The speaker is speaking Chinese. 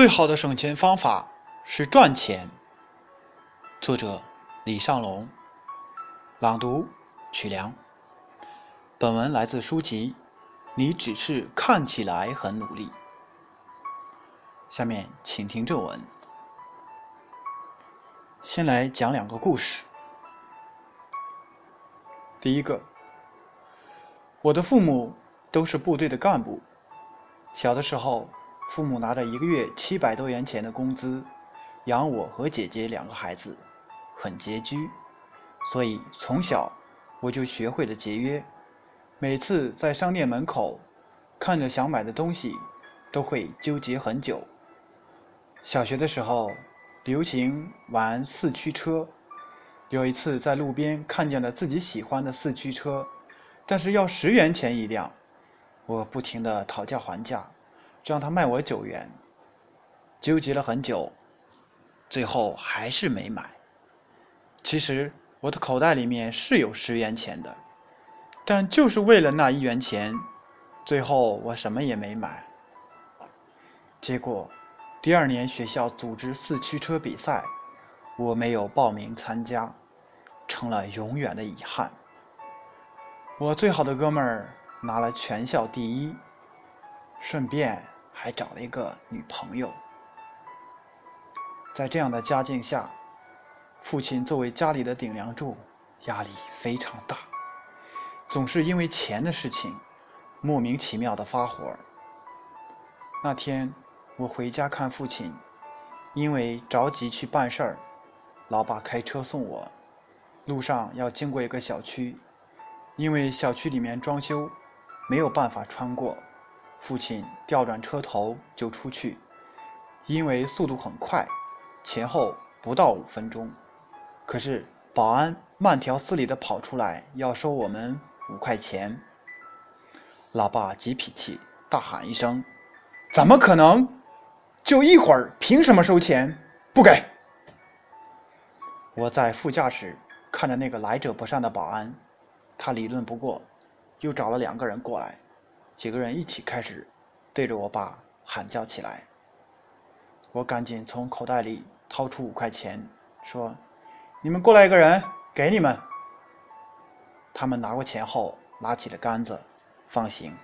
最好的省钱方法是赚钱。作者：李尚龙，朗读：曲良。本文来自书籍《你只是看起来很努力》。下面请听正文。先来讲两个故事。第一个，我的父母都是部队的干部，小的时候。父母拿着一个月七百多元钱的工资，养我和姐姐两个孩子，很拮据，所以从小我就学会了节约。每次在商店门口看着想买的东西，都会纠结很久。小学的时候流行玩四驱车，有一次在路边看见了自己喜欢的四驱车，但是要十元钱一辆，我不停地讨价还价。让他卖我九元，纠结了很久，最后还是没买。其实我的口袋里面是有十元钱的，但就是为了那一元钱，最后我什么也没买。结果第二年学校组织四驱车比赛，我没有报名参加，成了永远的遗憾。我最好的哥们儿拿了全校第一。顺便还找了一个女朋友，在这样的家境下，父亲作为家里的顶梁柱，压力非常大，总是因为钱的事情莫名其妙的发火。那天我回家看父亲，因为着急去办事儿，老爸开车送我，路上要经过一个小区，因为小区里面装修，没有办法穿过。父亲调转车头就出去，因为速度很快，前后不到五分钟。可是保安慢条斯理地跑出来要收我们五块钱。老爸急脾气，大喊一声：“怎么可能？就一会儿，凭什么收钱？不给！”我在副驾驶看着那个来者不善的保安，他理论不过，又找了两个人过来。几个人一起开始对着我爸喊叫起来，我赶紧从口袋里掏出五块钱，说：“你们过来一个人，给你们。”他们拿过钱后，拿起了杆子，放行。